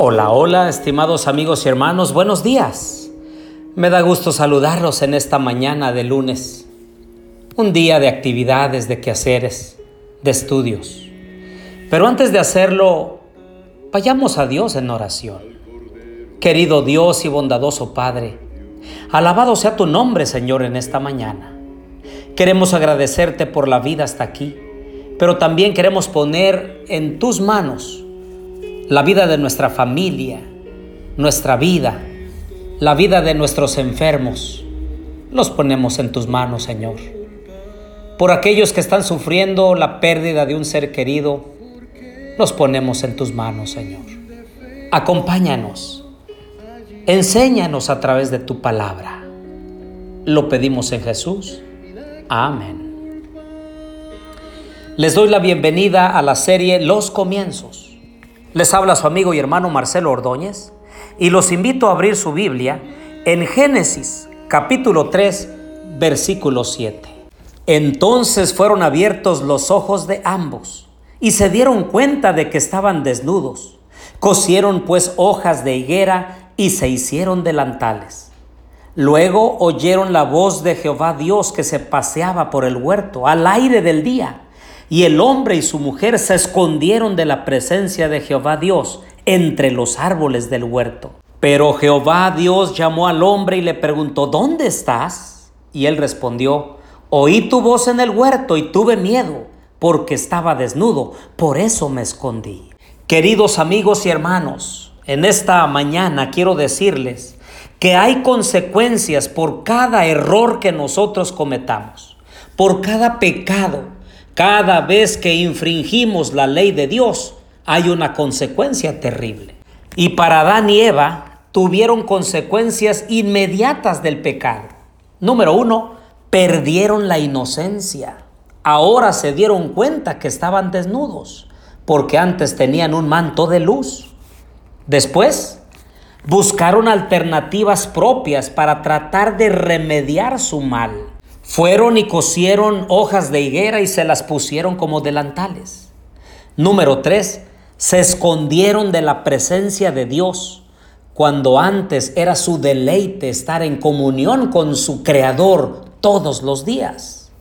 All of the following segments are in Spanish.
Hola, hola, estimados amigos y hermanos, buenos días. Me da gusto saludarlos en esta mañana de lunes, un día de actividades, de quehaceres, de estudios. Pero antes de hacerlo, vayamos a Dios en oración. Querido Dios y bondadoso Padre, alabado sea tu nombre, Señor, en esta mañana. Queremos agradecerte por la vida hasta aquí, pero también queremos poner en tus manos la vida de nuestra familia, nuestra vida, la vida de nuestros enfermos, los ponemos en tus manos, Señor. Por aquellos que están sufriendo la pérdida de un ser querido, los ponemos en tus manos, Señor. Acompáñanos, enséñanos a través de tu palabra. Lo pedimos en Jesús. Amén. Les doy la bienvenida a la serie Los Comienzos les habla su amigo y hermano Marcelo Ordóñez y los invito a abrir su Biblia en Génesis capítulo 3 versículo 7. Entonces fueron abiertos los ojos de ambos y se dieron cuenta de que estaban desnudos. Cosieron pues hojas de higuera y se hicieron delantales. Luego oyeron la voz de Jehová Dios que se paseaba por el huerto al aire del día y el hombre y su mujer se escondieron de la presencia de Jehová Dios entre los árboles del huerto. Pero Jehová Dios llamó al hombre y le preguntó, ¿dónde estás? Y él respondió, oí tu voz en el huerto y tuve miedo, porque estaba desnudo, por eso me escondí. Queridos amigos y hermanos, en esta mañana quiero decirles que hay consecuencias por cada error que nosotros cometamos, por cada pecado, cada vez que infringimos la ley de Dios, hay una consecuencia terrible. Y para Adán y Eva tuvieron consecuencias inmediatas del pecado. Número uno, perdieron la inocencia. Ahora se dieron cuenta que estaban desnudos, porque antes tenían un manto de luz. Después, buscaron alternativas propias para tratar de remediar su mal. Fueron y cosieron hojas de higuera y se las pusieron como delantales. Número tres, se escondieron de la presencia de Dios cuando antes era su deleite estar en comunión con su Creador todos los días.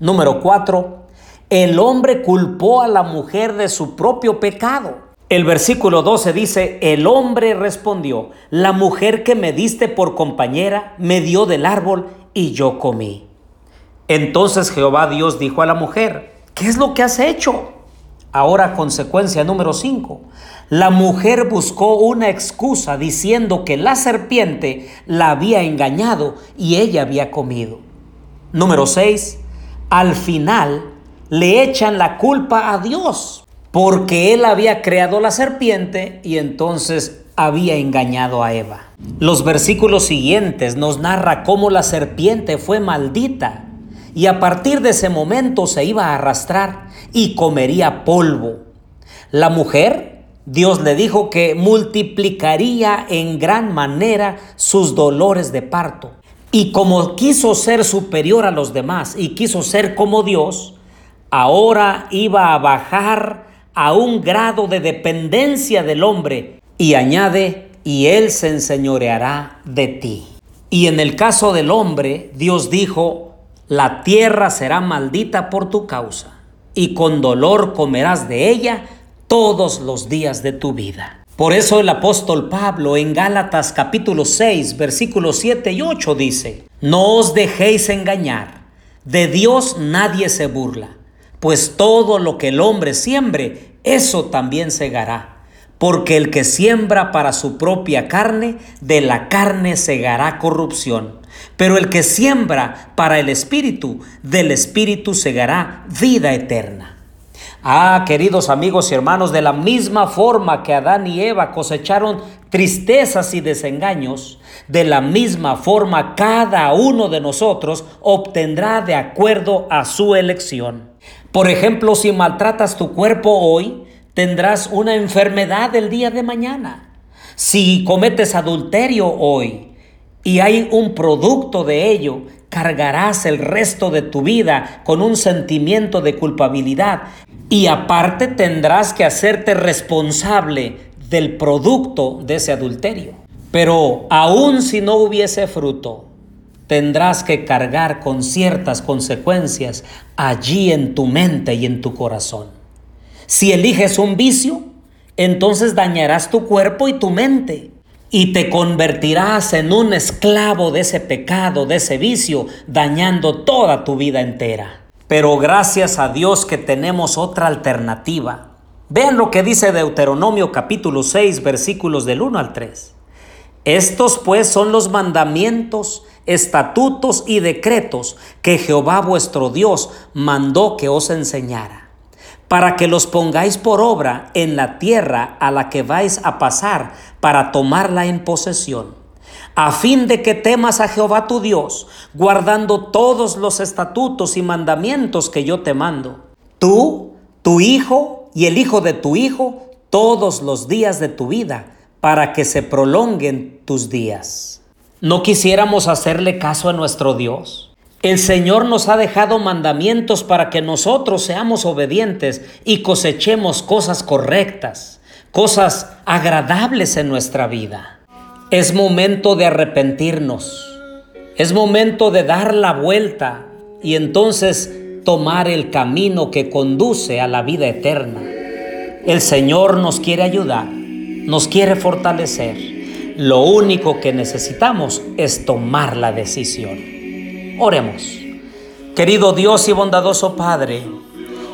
Número cuatro, el hombre culpó a la mujer de su propio pecado. El versículo 12 dice, el hombre respondió, la mujer que me diste por compañera me dio del árbol y yo comí. Entonces Jehová Dios dijo a la mujer, ¿qué es lo que has hecho? Ahora consecuencia número 5. La mujer buscó una excusa diciendo que la serpiente la había engañado y ella había comido. Número 6. Al final le echan la culpa a Dios porque él había creado la serpiente y entonces había engañado a Eva. Los versículos siguientes nos narra cómo la serpiente fue maldita y a partir de ese momento se iba a arrastrar y comería polvo. La mujer, Dios le dijo que multiplicaría en gran manera sus dolores de parto. Y como quiso ser superior a los demás y quiso ser como Dios, ahora iba a bajar a un grado de dependencia del hombre y añade, y él se enseñoreará de ti. Y en el caso del hombre, Dios dijo, la tierra será maldita por tu causa, y con dolor comerás de ella todos los días de tu vida. Por eso el apóstol Pablo en Gálatas capítulo 6 versículos 7 y 8 dice, No os dejéis engañar, de Dios nadie se burla, pues todo lo que el hombre siembre, eso también segará. Porque el que siembra para su propia carne, de la carne segará corrupción pero el que siembra para el Espíritu, del Espíritu segará vida eterna. Ah, queridos amigos y hermanos, de la misma forma que Adán y Eva cosecharon tristezas y desengaños, de la misma forma cada uno de nosotros obtendrá de acuerdo a su elección. Por ejemplo, si maltratas tu cuerpo hoy, tendrás una enfermedad el día de mañana. Si cometes adulterio hoy, y hay un producto de ello, cargarás el resto de tu vida con un sentimiento de culpabilidad y aparte tendrás que hacerte responsable del producto de ese adulterio. Pero aun si no hubiese fruto, tendrás que cargar con ciertas consecuencias allí en tu mente y en tu corazón. Si eliges un vicio, entonces dañarás tu cuerpo y tu mente y te convertirás en un esclavo de ese pecado, de ese vicio, dañando toda tu vida entera. Pero gracias a Dios que tenemos otra alternativa. Vean lo que dice Deuteronomio capítulo 6 versículos del 1 al 3. Estos pues son los mandamientos, estatutos y decretos que Jehová vuestro Dios mandó que os enseñara, para que los pongáis por obra en la tierra a la que vais a pasar para tomarla en posesión, a fin de que temas a Jehová tu Dios, guardando todos los estatutos y mandamientos que yo te mando. Tú, tu hijo y el hijo de tu hijo, todos los días de tu vida, para que se prolonguen tus días. ¿No quisiéramos hacerle caso a nuestro Dios? El Señor nos ha dejado mandamientos para que nosotros seamos obedientes y cosechemos cosas correctas, cosas agradables en nuestra vida. Es momento de arrepentirnos. Es momento de dar la vuelta y entonces tomar el camino que conduce a la vida eterna. El Señor nos quiere ayudar nos quiere fortalecer. Lo único que necesitamos es tomar la decisión. Oremos. Querido Dios y bondadoso Padre,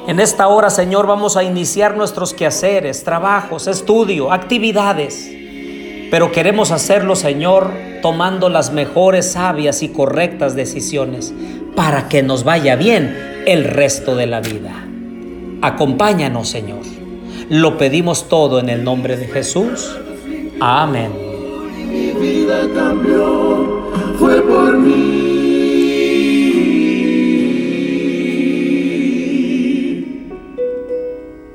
en esta hora, Señor, vamos a iniciar nuestros quehaceres, trabajos, estudio, actividades. Pero queremos hacerlo, Señor, tomando las mejores, sabias y correctas decisiones para que nos vaya bien el resto de la vida. Acompáñanos, Señor. Lo pedimos todo en el nombre de Jesús. Amén. Mi vida cambió, fue por mí.